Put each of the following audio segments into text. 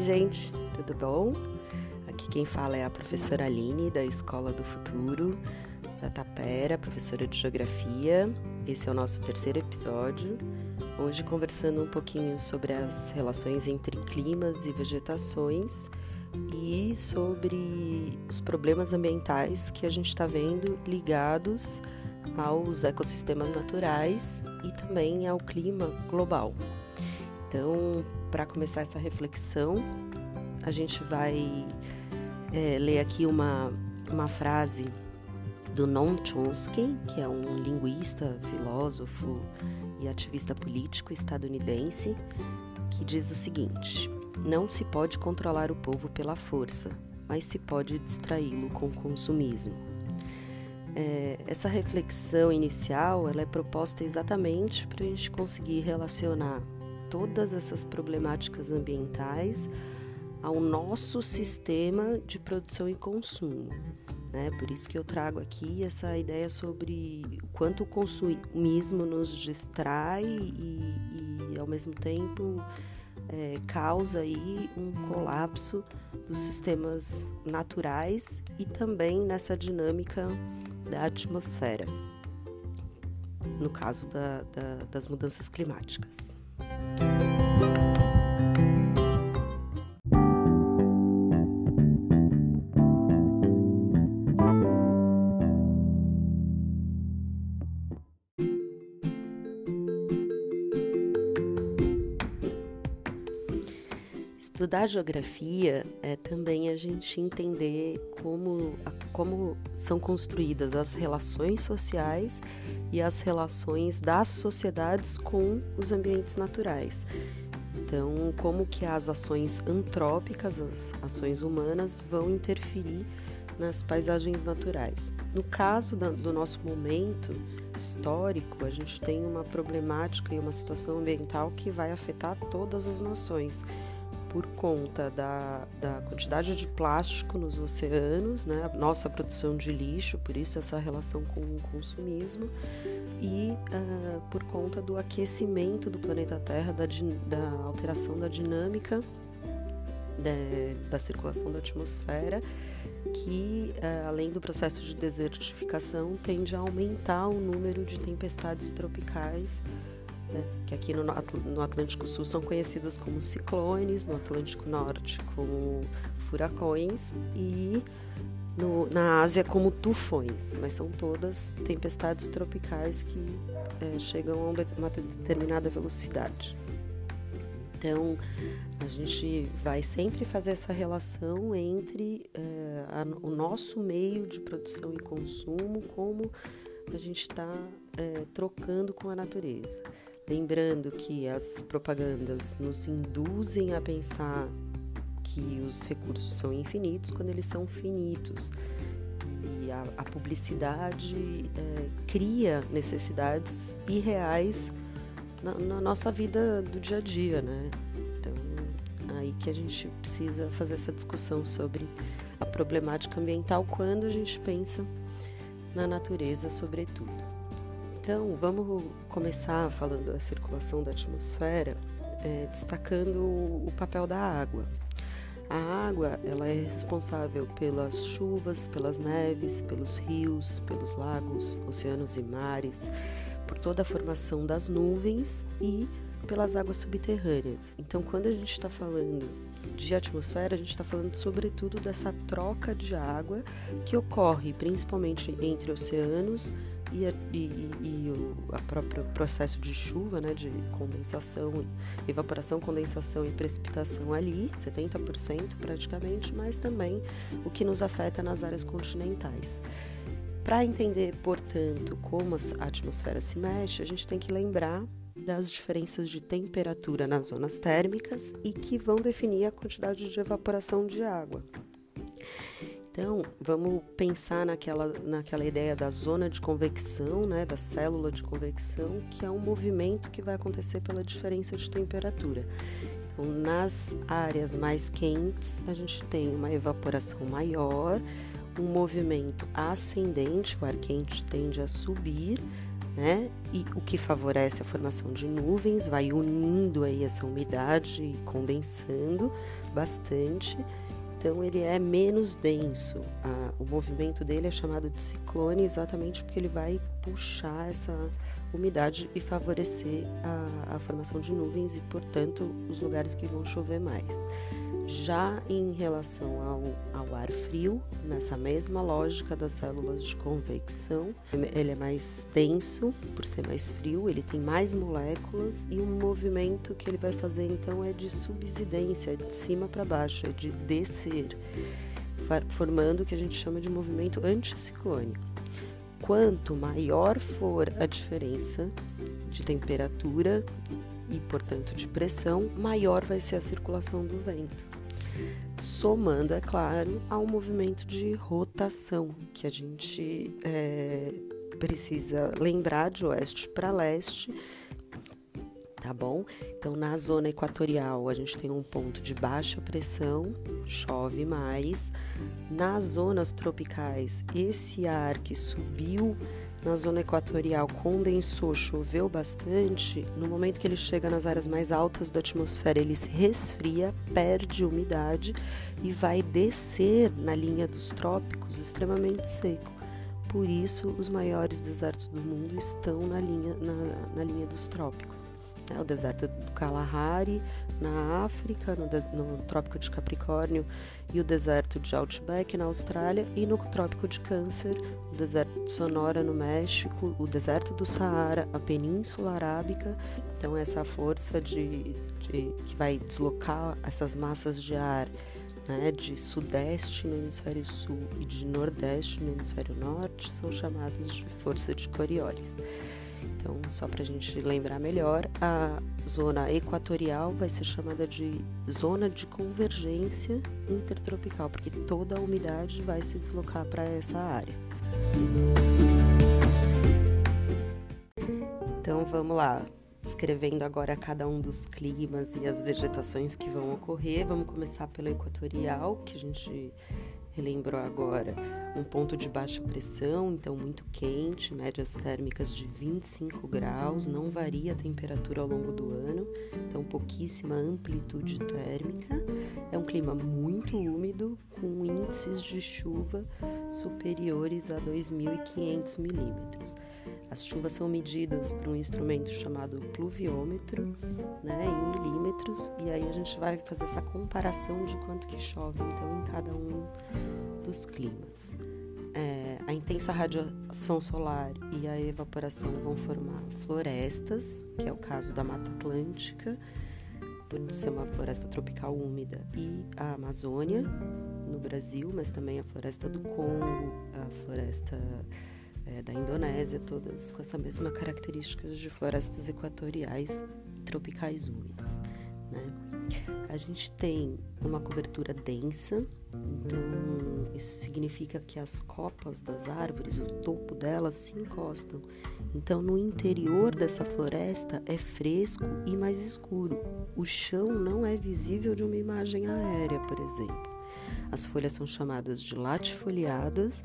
Oi, gente, tudo bom? Aqui quem fala é a professora Aline, da Escola do Futuro, da Tapera, professora de Geografia. Esse é o nosso terceiro episódio. Hoje, conversando um pouquinho sobre as relações entre climas e vegetações e sobre os problemas ambientais que a gente está vendo ligados aos ecossistemas naturais e também ao clima global. Então, para começar essa reflexão, a gente vai é, ler aqui uma, uma frase do Noam Chomsky, que é um linguista, filósofo e ativista político estadunidense, que diz o seguinte: Não se pode controlar o povo pela força, mas se pode distraí-lo com consumismo. É, essa reflexão inicial ela é proposta exatamente para a gente conseguir relacionar todas essas problemáticas ambientais ao nosso sistema de produção e consumo. Né? Por isso que eu trago aqui essa ideia sobre o quanto o consumismo nos distrai e, e ao mesmo tempo, é, causa aí um colapso dos sistemas naturais e também nessa dinâmica da atmosfera, no caso da, da, das mudanças climáticas. you Estudar geografia é também a gente entender como, como são construídas as relações sociais e as relações das sociedades com os ambientes naturais. Então, como que as ações antrópicas, as ações humanas, vão interferir nas paisagens naturais. No caso do nosso momento histórico, a gente tem uma problemática e uma situação ambiental que vai afetar todas as nações por conta da, da quantidade de plástico nos oceanos, né? nossa produção de lixo, por isso essa relação com o consumismo, e uh, por conta do aquecimento do planeta Terra, da, da alteração da dinâmica de, da circulação da atmosfera, que, uh, além do processo de desertificação, tende a aumentar o número de tempestades tropicais né, que aqui no, no, Atlântico Sul são conhecidas como ciclones, no Atlântico Norte como furacões e no, na Ásia como tufões, mas são todas tempestades tropicais que é, chegam a uma determinada velocidade. Então, a gente vai sempre fazer essa relação entre é, a, o nosso meio de produção e consumo, como a gente está é, trocando com a natureza. Lembrando que as propagandas nos induzem a pensar que os recursos são infinitos quando eles são finitos. E a, a publicidade é, cria necessidades irreais na, na, nossa vida do dia a dia, né? Então, aí que a gente precisa fazer essa discussão sobre a problemática ambiental quando a gente pensa na natureza, sobretudo. Então, vamos começar falando da circulação da atmosfera, é, destacando o papel da água. A água ela é responsável pelas chuvas, pelas neves, pelos rios, pelos lagos, oceanos e mares, por toda a formação das nuvens e pelas águas subterrâneas. Então, quando a gente está falando de atmosfera, a gente está falando sobretudo dessa troca de água que ocorre principalmente entre oceanos e, e, e o a próprio processo de chuva, né, de condensação, evaporação, condensação e precipitação ali, 70% praticamente, mas também o que nos afeta nas áreas continentais. Para entender, portanto, como a atmosfera se mexe, a gente tem que lembrar das diferenças de temperatura nas zonas térmicas e que vão definir a quantidade de evaporação de água. Então, vamos pensar naquela, naquela ideia da zona de convecção, né, da célula de convecção, que é um movimento que vai acontecer pela diferença de temperatura. Então, nas áreas mais quentes, a gente tem uma evaporação maior, um movimento ascendente, o ar quente tende a subir, né? E o que favorece a formação de nuvens, vai unindo aí essa umidade e condensando bastante. Então ele é menos denso. o movimento dele é chamado de ciclone exatamente porque ele vai puxar essa umidade e favorecer a, a formação de nuvens e, portanto, os lugares que vão chover mais. Já em relação ao, ao ar frio, nessa mesma lógica das células de convecção, ele é mais denso por ser mais frio, ele tem mais moléculas e o movimento que ele vai fazer então é de subsidência, de cima para baixo, é de descer, formando o que a gente chama de movimento anticiclônico. Quanto maior for a diferença de temperatura e, portanto, de pressão, maior vai ser a circulação do vento somando, é claro, ao movimento de rotação que a gente é, precisa lembrar de oeste para leste, tá bom? Então, na zona equatorial, a gente tem um ponto de baixa pressão, chove mais. Nas zonas tropicais, esse ar que subiu na zona equatorial condensou, choveu bastante, no momento que ele chega nas áreas mais altas da atmosfera, ele se resfria, perde umidade e vai descer na linha dos trópicos extremamente seco. Por isso, os maiores desertos do mundo estão na linha, na, na linha dos trópicos né, o deserto do Kalahari na África, no, no, Trópico de Capricórnio e o deserto de Outback na Austrália e no Trópico de Câncer, o deserto de Sonora no México, o deserto do Saara, a Península Arábica. Então essa força de, de que vai deslocar essas massas de ar né, de sudeste no hemisfério sul e de nordeste no hemisfério norte são chamadas de força de Coriolis. Então, só para a gente lembrar melhor, a zona equatorial vai ser chamada de zona de convergência intertropical, porque toda a umidade vai se deslocar para essa área. Então, vamos lá. Descrevendo agora cada um dos climas e as vegetações que vão ocorrer. Vamos começar pelo equatorial, que a gente relembrou agora, um ponto de baixa pressão, então muito quente, médias térmicas de 25 graus, não varia a temperatura ao longo do ano, então pouquíssima amplitude térmica. É um clima muito úmido, com índices de chuva superiores a 2.500 milímetros. As chuvas são medidas por um instrumento chamado pluviômetro, né, em milímetros, e aí a gente vai fazer essa comparação de quanto que chove, então, em cada um dos climas. É, a intensa radiação solar e a evaporação vão formar florestas, que é o caso da Mata Atlântica, por ser uma floresta tropical úmida, e a Amazônia, no Brasil, mas também a floresta do Congo, a floresta é, da Indonésia, todas com essa mesma característica de florestas equatoriais tropicais úmidas. Né? A gente tem uma cobertura densa, então isso significa que as copas das árvores, o topo delas se encostam. Então no interior dessa floresta é fresco e mais escuro. O chão não é visível de uma imagem aérea, por exemplo. As folhas são chamadas de latifoliadas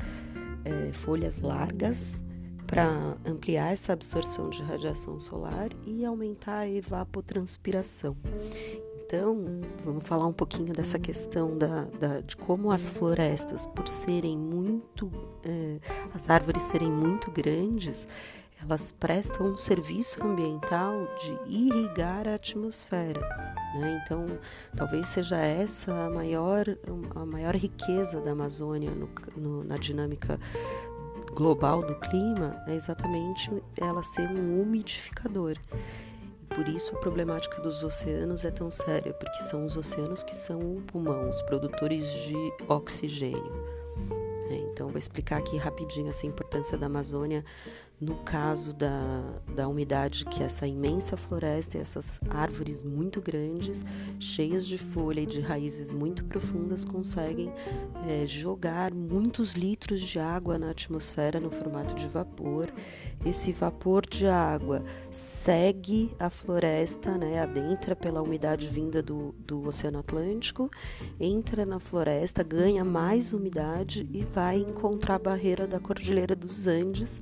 é, folhas largas para ampliar essa absorção de radiação solar e aumentar a evapotranspiração. Então, vamos falar um pouquinho dessa questão da, da de como as florestas, por serem muito, é, as árvores serem muito grandes, elas prestam um serviço ambiental de irrigar a atmosfera. Né? Então, talvez seja essa a maior, a maior riqueza da Amazônia no, no, na dinâmica global do clima, é exatamente ela ser um umidificador. Por isso a problemática dos oceanos é tão séria, porque são os oceanos que são o pulmão, os produtores de oxigênio. É, então, vou explicar aqui rapidinho essa importância da Amazônia no caso da, da umidade que essa imensa floresta e essas árvores muito grandes, cheias de folha e de raízes muito profundas, conseguem é, jogar muitos litros de água na atmosfera no formato de vapor. Esse vapor de água segue a floresta, né, adentra pela umidade vinda do, do Oceano Atlântico, entra na floresta, ganha mais umidade e vai encontrar a barreira da Cordilheira dos Andes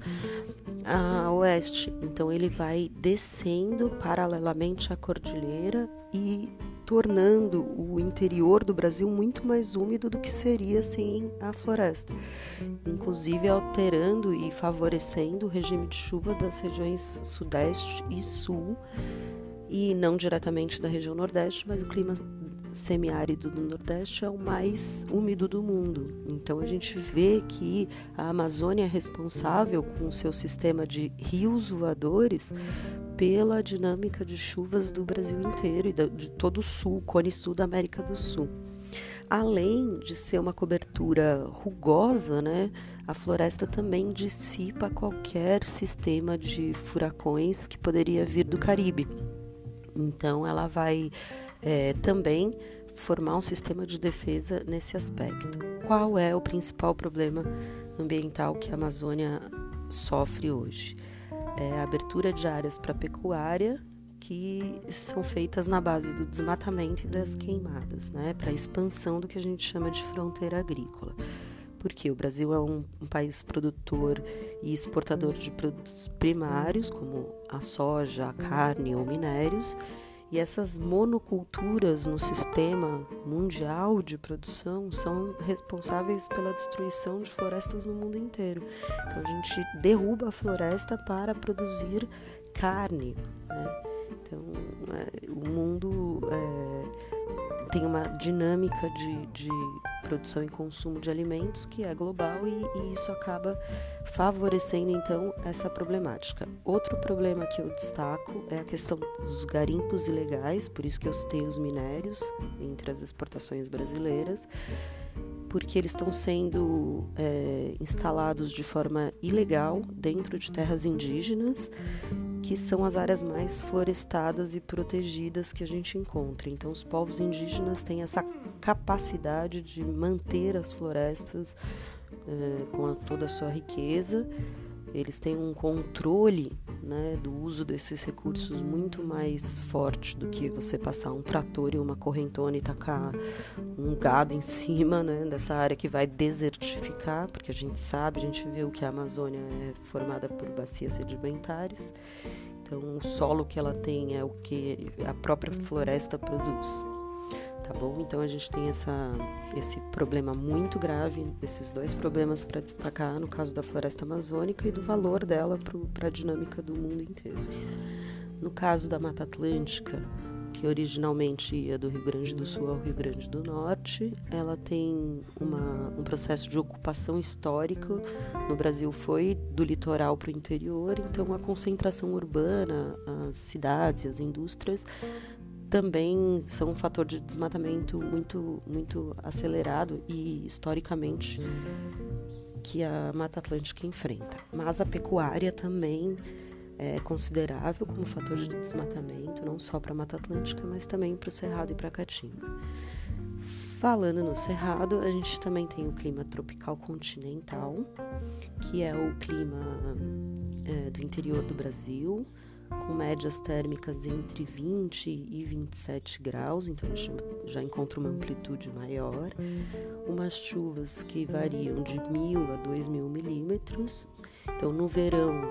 a oeste. Então ele vai descendo paralelamente à cordilheira e tornando o interior do Brasil muito mais úmido do que seria sem a floresta, inclusive alterando e favorecendo o regime de chuva das regiões sudeste e sul e não diretamente da região nordeste, mas o clima semiárido do Nordeste é o mais úmido do mundo. Então a gente vê que a Amazônia é responsável com o seu sistema de rios voadores pela dinâmica de chuvas do Brasil inteiro e de todo o sul, cone sul da América do Sul. Além de ser uma cobertura rugosa, né, a floresta também dissipa qualquer sistema de furacões que poderia vir do Caribe. Então, ela vai é, também formar um sistema de defesa nesse aspecto. Qual é o principal problema ambiental que a Amazônia sofre hoje? É a abertura de áreas para pecuária que são feitas na base do desmatamento e das queimadas, né, para a expansão do que a gente chama de fronteira agrícola. Porque o Brasil é um, um país produtor e exportador de produtos primários, como a soja, a carne ou minérios, e essas monoculturas no sistema mundial de produção são responsáveis pela destruição de florestas no mundo inteiro. Então a gente derruba a floresta para produzir carne. Né? Então é, o mundo é, tem uma dinâmica de, de produção e consumo de alimentos que é global e, e, isso acaba favorecendo então essa problemática. Outro problema que eu destaco é a questão dos garimpos ilegais, por isso que eu citei os minérios entre as exportações brasileiras, porque eles estão sendo é, instalados de forma ilegal dentro de terras indígenas que são as áreas mais florestadas e protegidas que a gente encontra. Então, os povos indígenas têm essa capacidade de manter as florestas é, com a, toda a sua riqueza. Eles têm um controle né, do uso desses recursos muito mais forte do que você passar um trator e uma correntona e tacar um gado em cima né, dessa área que vai desertificar, porque a gente sabe, a gente viu que a Amazônia é formada por bacias sedimentares. Então, o solo que ela tem é o que a própria floresta produz tá bom? Então a gente tem essa, esse problema muito grave, esses dois problemas para destacar no caso da floresta amazônica e do valor dela para a dinâmica do mundo inteiro. No caso da Mata Atlântica, que originalmente ia do Rio Grande do Sul ao Rio Grande do Norte, ela tem uma, um processo de ocupação histórico. No Brasil foi do litoral para o interior, então a concentração urbana, as cidades, as indústrias também são um fator de desmatamento muito, muito acelerado e historicamente que a Mata Atlântica enfrenta. Mas a pecuária também é considerável como fator de desmatamento, não só para a Mata Atlântica, mas também para o Cerrado e para a Caatinga. Falando no Cerrado, a gente também tem o clima tropical continental, que é o clima é, do interior do Brasil, com médias térmicas entre 20 e 27 graus, então a gente já encontra uma amplitude maior, umas chuvas que variam de 1.000 a 2.000 milímetros. Então, no verão,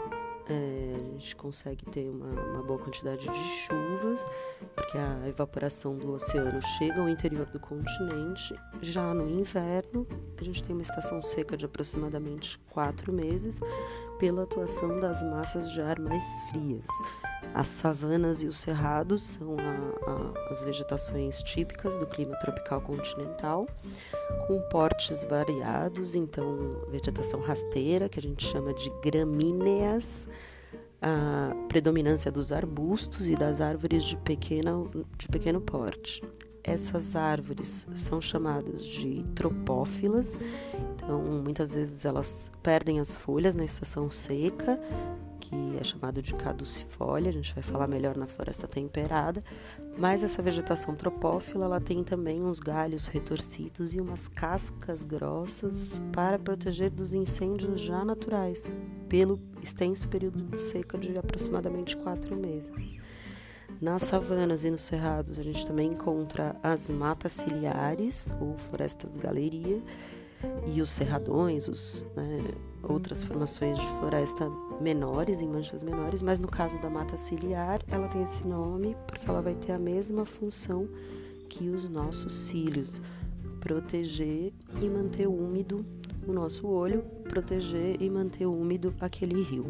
é, a gente consegue ter uma, uma, boa quantidade de chuvas, porque a evaporação do oceano chega ao interior do continente. Já no inverno, a gente tem uma estação seca de aproximadamente quatro meses, pela atuação das massas de ar mais frias. As savanas e os cerrados são a, a, as vegetações típicas do clima tropical continental, com portes variados, então vegetação rasteira, que a gente chama de gramíneas, a predominância dos arbustos e das árvores de, pequena, de pequeno porte. Essas árvores são chamadas de tropófilas, então muitas vezes elas perdem as folhas na estação seca, que é chamado de caducifólia, a gente vai falar melhor na floresta temperada, mas essa vegetação tropófila ela tem também uns galhos retorcidos e umas cascas grossas para proteger dos incêndios já naturais, pelo extenso período de seca de aproximadamente quatro meses. Nas savanas e nos cerrados, a gente também encontra as matas ciliares, ou florestas galeria, e os cerradões, os, né, outras formações de floresta menores, em manchas menores, mas no caso da mata ciliar, ela tem esse nome porque ela vai ter a mesma função que os nossos cílios, proteger e manter úmido o nosso olho, proteger e manter úmido aquele rio.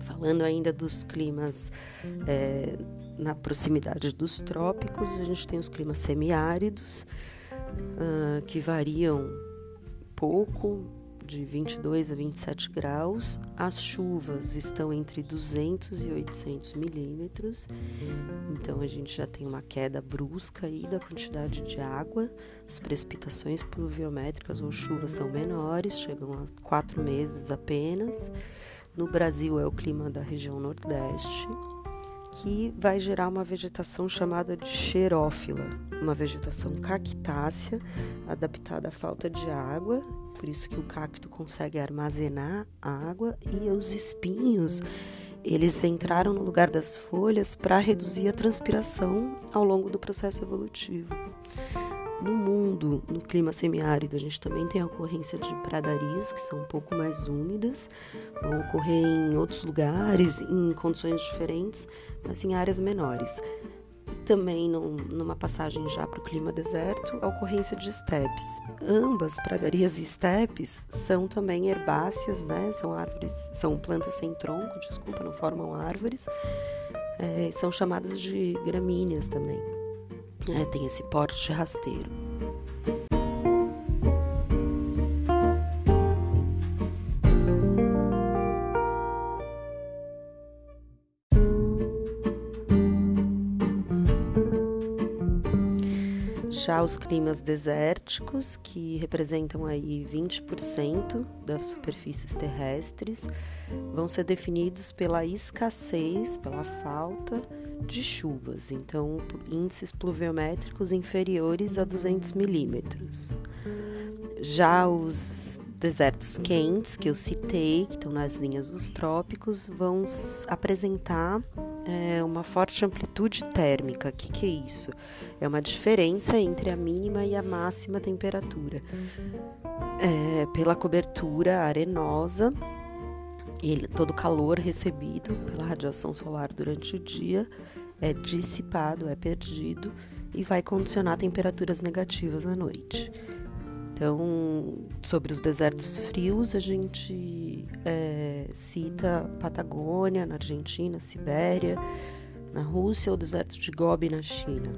Falando ainda dos climas é, na proximidade dos trópicos, a gente tem os climas semiáridos, uh, que variam pouco, de 22 a 27 graus. As chuvas estão entre 200 e 800 milímetros, então a gente já tem uma queda brusca aí da quantidade de água. As precipitações pluviométricas ou chuvas são menores, chegam a quatro meses apenas. No Brasil é o clima da região Nordeste, que vai gerar uma vegetação chamada de xerófila, uma vegetação cactácea adaptada à falta de água, por isso que o cacto consegue armazenar água e os espinhos eles entraram no lugar das folhas para reduzir a transpiração ao longo do processo evolutivo. No mundo, no clima semiárido, a gente também tem a ocorrência de pradarias que são um pouco mais úmidas, vão ocorrer em outros lugares, em condições diferentes, mas em áreas menores. E também num, numa passagem já para o clima deserto, a ocorrência de estepes. Ambas, pradarias e estepes, são também herbáceas, né? São árvores, são plantas sem tronco, desculpa, não formam árvores. É, são chamadas de gramíneas também é, tem esse porte rasteiro. Já os climas desérticos, que representam aí 20% das superfícies terrestres, vão ser definidos pela escassez, pela falta de chuvas, então índices pluviométricos inferiores a 200 milímetros. Já os desertos quentes que eu citei, que estão nas linhas dos trópicos, vão apresentar é, uma forte amplitude térmica. O que, que é isso? É uma diferença entre a mínima e a máxima temperatura. É, pela cobertura arenosa, ele, todo o calor recebido pela radiação solar durante o dia é dissipado, é perdido e vai condicionar temperaturas negativas à noite. Então, sobre os desertos frios, a gente é, cita Patagônia, na Argentina, Sibéria, na Rússia, o deserto de Gobi, na China.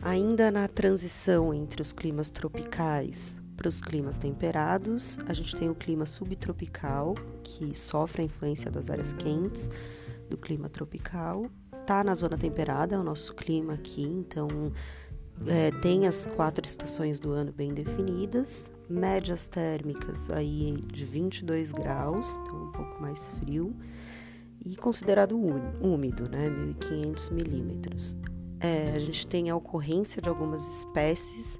Ainda na transição entre os climas tropicais para os climas temperados, a gente tem o clima subtropical, que sofre a influência das áreas quentes do clima tropical. Está na zona temperada, é o nosso clima aqui, então é, tem as quatro estações do ano bem definidas, médias térmicas aí de 22 graus, então um pouco mais frio, e considerado úmido, né, 1.500 milímetros. É, a gente tem a ocorrência de algumas espécies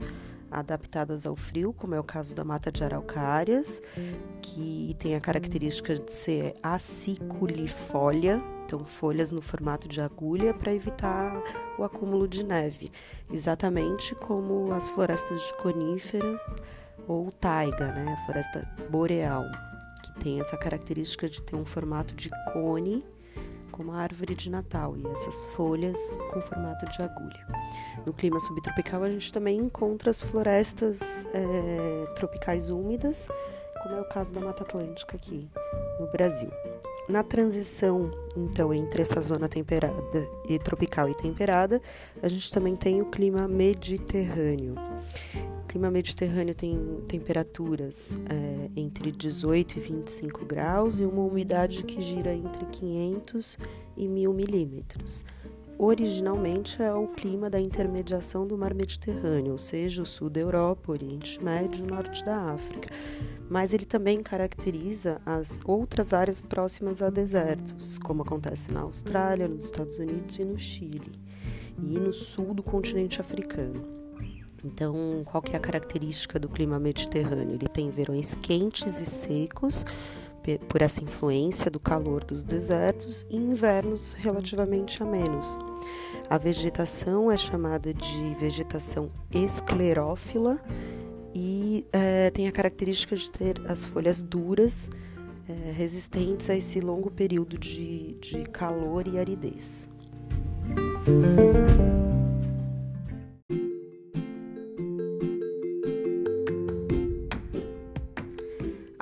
adaptadas ao frio, como é o caso da mata de araucárias, que tem a característica de ser aciculifólia, então folhas no formato de agulha para evitar o acúmulo de neve, exatamente como as florestas de conífera ou taiga, né, a floresta boreal, que tem essa característica de ter um formato de cone como a árvore de Natal e essas folhas com formato de agulha. No clima subtropical, a gente também encontra as florestas é, tropicais úmidas, como é o caso da Mata Atlântica aqui no Brasil. Na transição, então, entre essa zona temperada e tropical e temperada, a gente também tem o clima mediterrâneo. Clima mediterrâneo tem temperaturas é, entre 18 e 25 graus e uma umidade que gira entre 500 e 1000 milímetros originalmente é o clima da intermediação do mar Mediterrâneo, ou seja, o sul da Europa, Oriente Médio e norte da África. Mas ele também caracteriza as outras áreas próximas a desertos, como acontece na Austrália, nos Estados Unidos e no Chile, e no sul do continente africano. Então, qual que é a característica do clima mediterrâneo? Ele tem verões quentes e secos, por essa influência do calor dos desertos e invernos relativamente amenos. A vegetação é chamada de vegetação esclerófila e é, tem a característica de ter as folhas duras, é, resistentes a esse longo período de, de calor e aridez.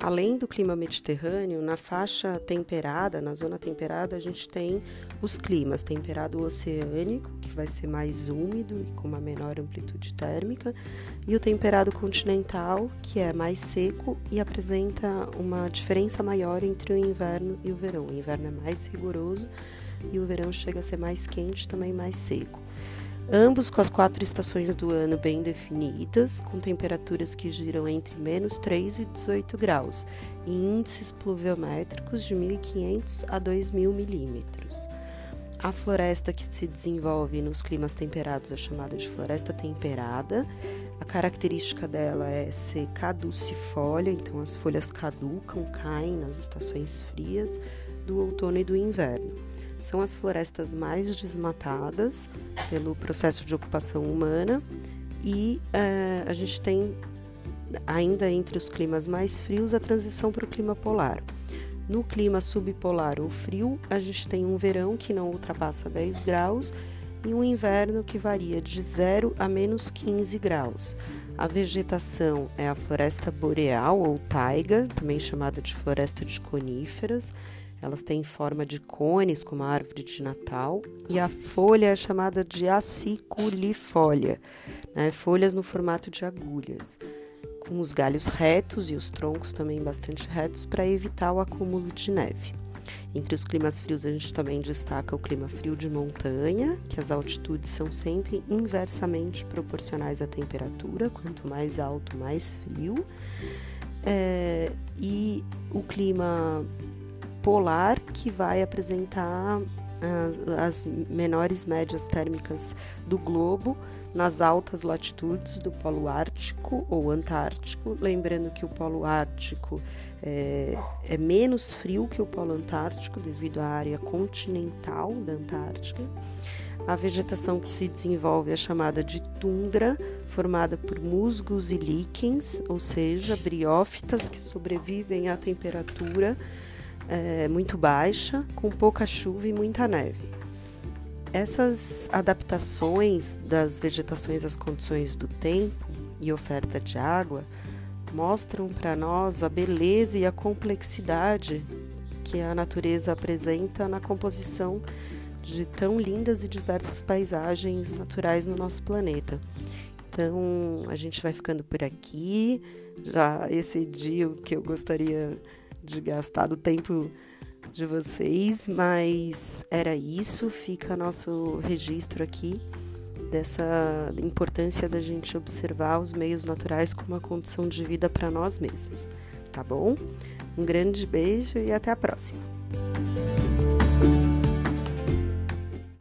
Além do clima mediterrâneo, na faixa temperada, na zona temperada, a gente tem os climas. Temperado oceânico, que vai ser mais úmido e com uma menor amplitude térmica, e o temperado continental, que é mais seco e apresenta uma diferença maior entre o inverno e o verão. O inverno é mais rigoroso e o verão chega a ser mais quente, também mais seco ambos com as quatro estações do ano bem definidas, com temperaturas que giram entre menos 3 e 18 graus, e índices pluviométricos de 1.500 a 2.000 milímetros. A floresta que se desenvolve nos climas temperados é chamada de floresta temperada. A característica dela é ser caducifólia, então as folhas caducam, caem nas estações frias do outono e do inverno são as florestas mais desmatadas pelo processo de ocupação humana e uh, a gente tem ainda entre os climas mais frios a transição para o clima polar. No clima subpolar ou frio, a gente tem um verão que não ultrapassa 10 graus e um inverno que varia de 0 a menos 15 graus. A vegetação é a floresta boreal ou taiga, também chamada de floresta de coníferas, elas têm forma de cones, como a árvore de Natal, e a folha é chamada de aciculifólia, né? folhas no formato de agulhas, com os galhos retos e os troncos também bastante retos para evitar o acúmulo de neve. Entre os climas frios, a gente também destaca o clima frio de montanha, que as altitudes são sempre inversamente proporcionais à temperatura, quanto mais alto, mais frio. É, e o clima polar que vai apresentar uh, as menores médias térmicas do globo nas altas latitudes do Polo Ártico ou Antártico. Lembrando que o Polo Ártico é, é menos frio que o Polo Antártico devido à área continental da Antártica. A vegetação que se desenvolve é chamada de tundra, formada por musgos e líquens, ou seja, briófitas que sobrevivem à temperatura é, muito baixa, com pouca chuva e muita neve. Essas adaptações das vegetações às condições do tempo e oferta de água mostram para nós a beleza e a complexidade que a natureza apresenta na composição de tão lindas e diversas paisagens naturais no nosso planeta. Então, a gente vai ficando por aqui. Já excedi o que eu gostaria de gastar do tempo de vocês, mas era isso. Fica nosso registro aqui dessa importância da gente observar os meios naturais como uma condição de vida para nós mesmos, tá bom? Um grande beijo e até a próxima!